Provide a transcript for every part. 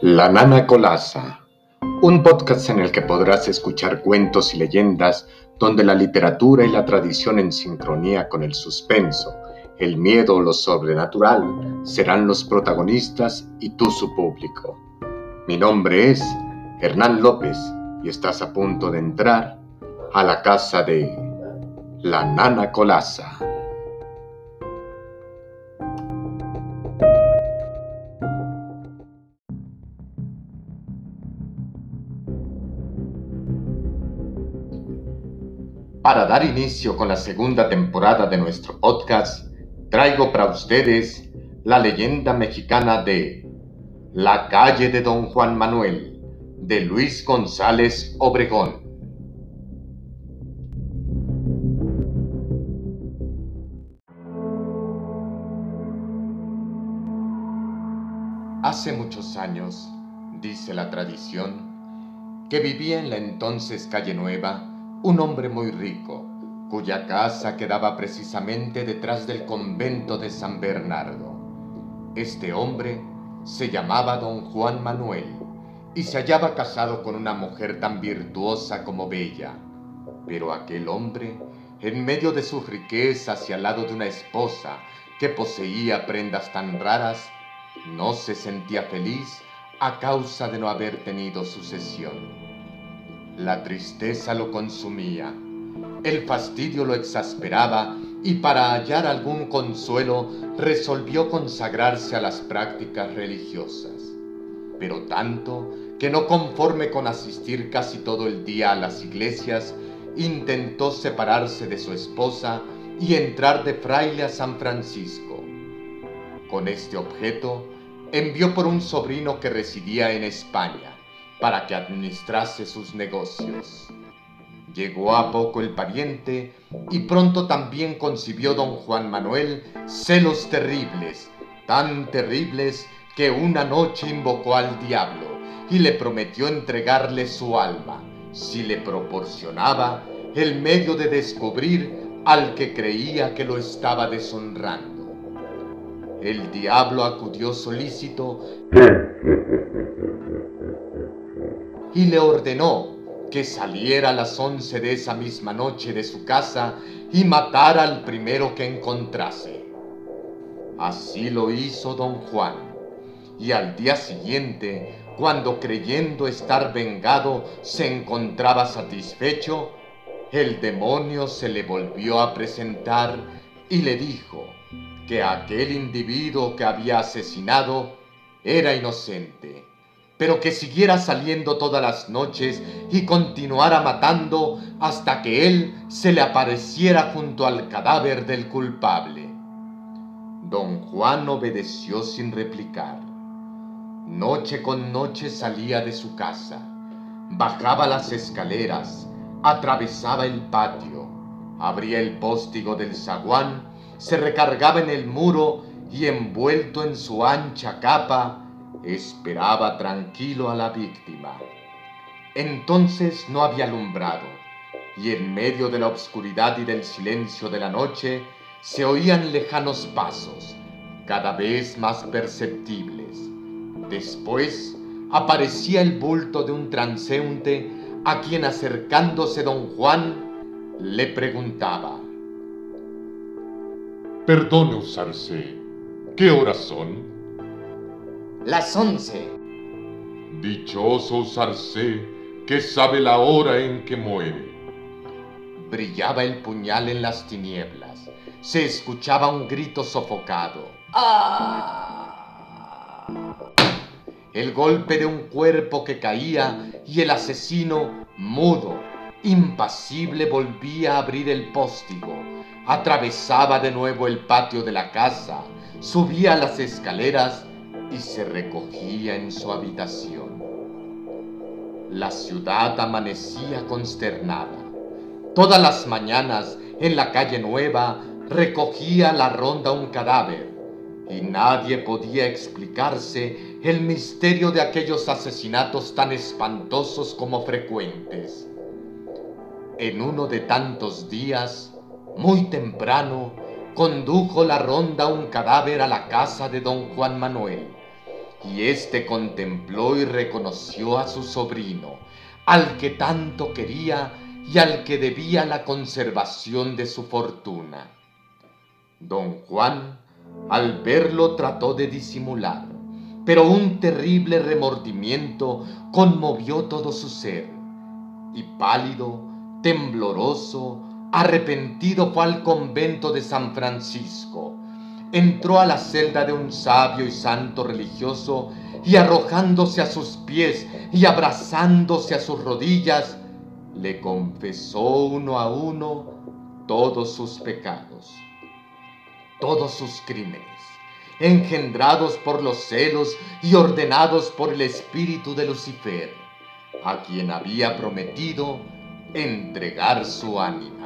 La Nana Colasa, un podcast en el que podrás escuchar cuentos y leyendas donde la literatura y la tradición en sincronía con el suspenso, el miedo o lo sobrenatural serán los protagonistas y tú su público. Mi nombre es Hernán López y estás a punto de entrar a la casa de La Nana Colasa. Para dar inicio con la segunda temporada de nuestro podcast, traigo para ustedes la leyenda mexicana de La calle de Don Juan Manuel, de Luis González Obregón. Hace muchos años, dice la tradición, que vivía en la entonces calle Nueva un hombre muy rico, cuya casa quedaba precisamente detrás del convento de San Bernardo. Este hombre se llamaba don Juan Manuel y se hallaba casado con una mujer tan virtuosa como bella. Pero aquel hombre, en medio de sus riquezas y al lado de una esposa que poseía prendas tan raras, no se sentía feliz a causa de no haber tenido sucesión. La tristeza lo consumía, el fastidio lo exasperaba y para hallar algún consuelo resolvió consagrarse a las prácticas religiosas. Pero tanto que no conforme con asistir casi todo el día a las iglesias, intentó separarse de su esposa y entrar de fraile a San Francisco. Con este objeto, envió por un sobrino que residía en España para que administrase sus negocios. Llegó a poco el pariente y pronto también concibió don Juan Manuel celos terribles, tan terribles que una noche invocó al diablo y le prometió entregarle su alma si le proporcionaba el medio de descubrir al que creía que lo estaba deshonrando. El diablo acudió solícito y le ordenó que saliera a las once de esa misma noche de su casa y matara al primero que encontrase. Así lo hizo don Juan, y al día siguiente, cuando creyendo estar vengado se encontraba satisfecho, el demonio se le volvió a presentar y le dijo que aquel individuo que había asesinado era inocente pero que siguiera saliendo todas las noches y continuara matando hasta que él se le apareciera junto al cadáver del culpable. Don Juan obedeció sin replicar. Noche con noche salía de su casa, bajaba las escaleras, atravesaba el patio, abría el póstigo del zaguán, se recargaba en el muro y envuelto en su ancha capa, Esperaba tranquilo a la víctima. Entonces no había alumbrado, y en medio de la oscuridad y del silencio de la noche se oían lejanos pasos, cada vez más perceptibles. Después aparecía el bulto de un transeúnte a quien acercándose don Juan le preguntaba. Perdone usarse, ¿qué horas son? Las once. Dichoso Sarcé, que sabe la hora en que muere. Brillaba el puñal en las tinieblas. Se escuchaba un grito sofocado. ¡Ah! El golpe de un cuerpo que caía y el asesino, mudo, impasible, volvía a abrir el póstigo. Atravesaba de nuevo el patio de la casa, subía las escaleras y se recogía en su habitación. La ciudad amanecía consternada. Todas las mañanas en la calle Nueva recogía la ronda un cadáver y nadie podía explicarse el misterio de aquellos asesinatos tan espantosos como frecuentes. En uno de tantos días, muy temprano, condujo la ronda un cadáver a la casa de don Juan Manuel y éste contempló y reconoció a su sobrino, al que tanto quería y al que debía la conservación de su fortuna. Don Juan, al verlo, trató de disimular, pero un terrible remordimiento conmovió todo su ser, y pálido, tembloroso, arrepentido fue al convento de San Francisco. Entró a la celda de un sabio y santo religioso y arrojándose a sus pies y abrazándose a sus rodillas, le confesó uno a uno todos sus pecados, todos sus crímenes, engendrados por los celos y ordenados por el espíritu de Lucifer, a quien había prometido entregar su ánima.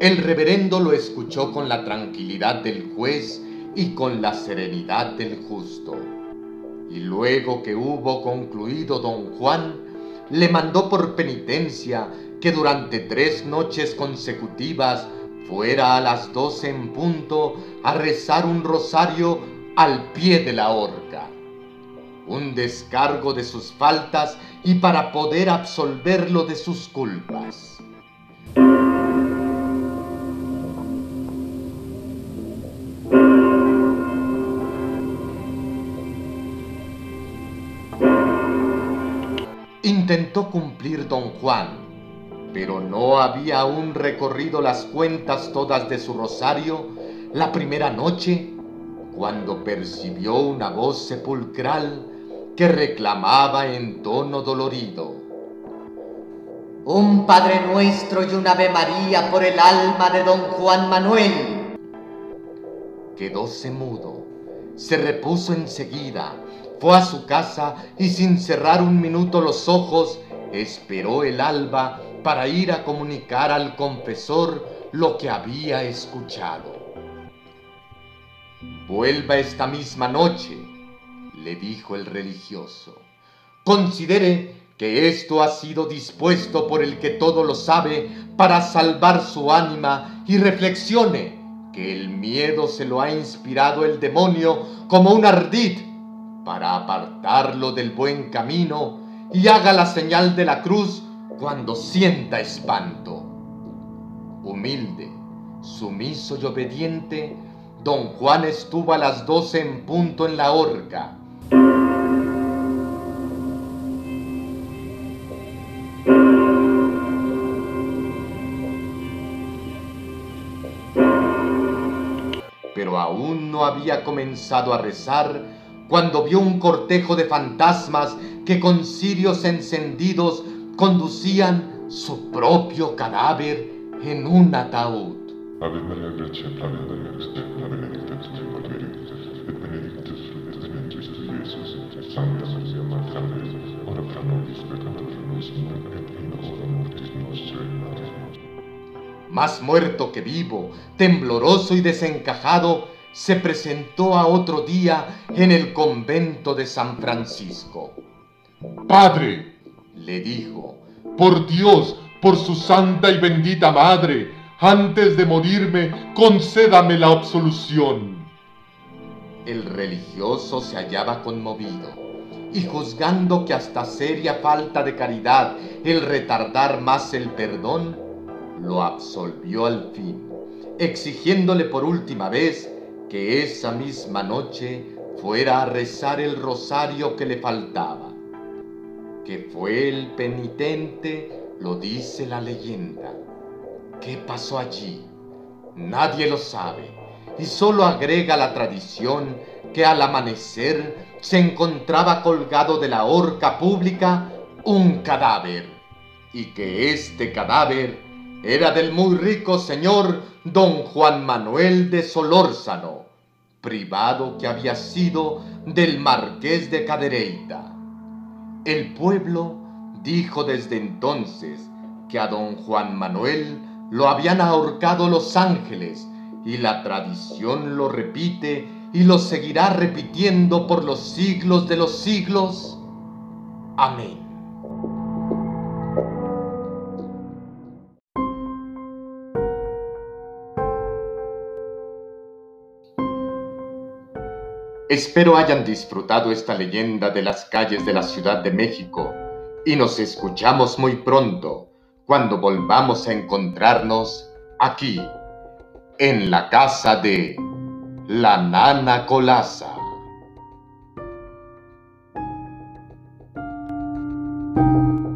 El reverendo lo escuchó con la tranquilidad del juez y con la serenidad del justo. Y luego que hubo concluido don Juan, le mandó por penitencia que durante tres noches consecutivas fuera a las doce en punto a rezar un rosario al pie de la horca. Un descargo de sus faltas y para poder absolverlo de sus culpas. Intentó cumplir don Juan, pero no había aún recorrido las cuentas todas de su rosario la primera noche cuando percibió una voz sepulcral que reclamaba en tono dolorido. Un Padre Nuestro y un Ave María por el alma de don Juan Manuel. Quedóse mudo, se repuso enseguida fue a su casa y sin cerrar un minuto los ojos, esperó el alba para ir a comunicar al confesor lo que había escuchado. Vuelva esta misma noche, le dijo el religioso. Considere que esto ha sido dispuesto por el que todo lo sabe para salvar su ánima y reflexione que el miedo se lo ha inspirado el demonio como un ardid para apartarlo del buen camino y haga la señal de la cruz cuando sienta espanto. Humilde, sumiso y obediente, don Juan estuvo a las doce en punto en la horca. Pero aún no había comenzado a rezar cuando vio un cortejo de fantasmas que con cirios encendidos conducían su propio cadáver en un ataúd. Más muerto que vivo, tembloroso y desencajado, se presentó a otro día en el convento de San Francisco. Padre, le dijo, por Dios, por su santa y bendita madre, antes de morirme, concédame la absolución. El religioso se hallaba conmovido y juzgando que hasta seria falta de caridad el retardar más el perdón, lo absolvió al fin, exigiéndole por última vez que esa misma noche fuera a rezar el rosario que le faltaba. Que fue el penitente, lo dice la leyenda. ¿Qué pasó allí? Nadie lo sabe y solo agrega la tradición que al amanecer se encontraba colgado de la horca pública un cadáver y que este cadáver era del muy rico señor don Juan Manuel de Solórzano, privado que había sido del marqués de Cadereyta. El pueblo dijo desde entonces que a don Juan Manuel lo habían ahorcado los ángeles y la tradición lo repite y lo seguirá repitiendo por los siglos de los siglos. Amén. Espero hayan disfrutado esta leyenda de las calles de la Ciudad de México y nos escuchamos muy pronto cuando volvamos a encontrarnos aquí, en la casa de la Nana you.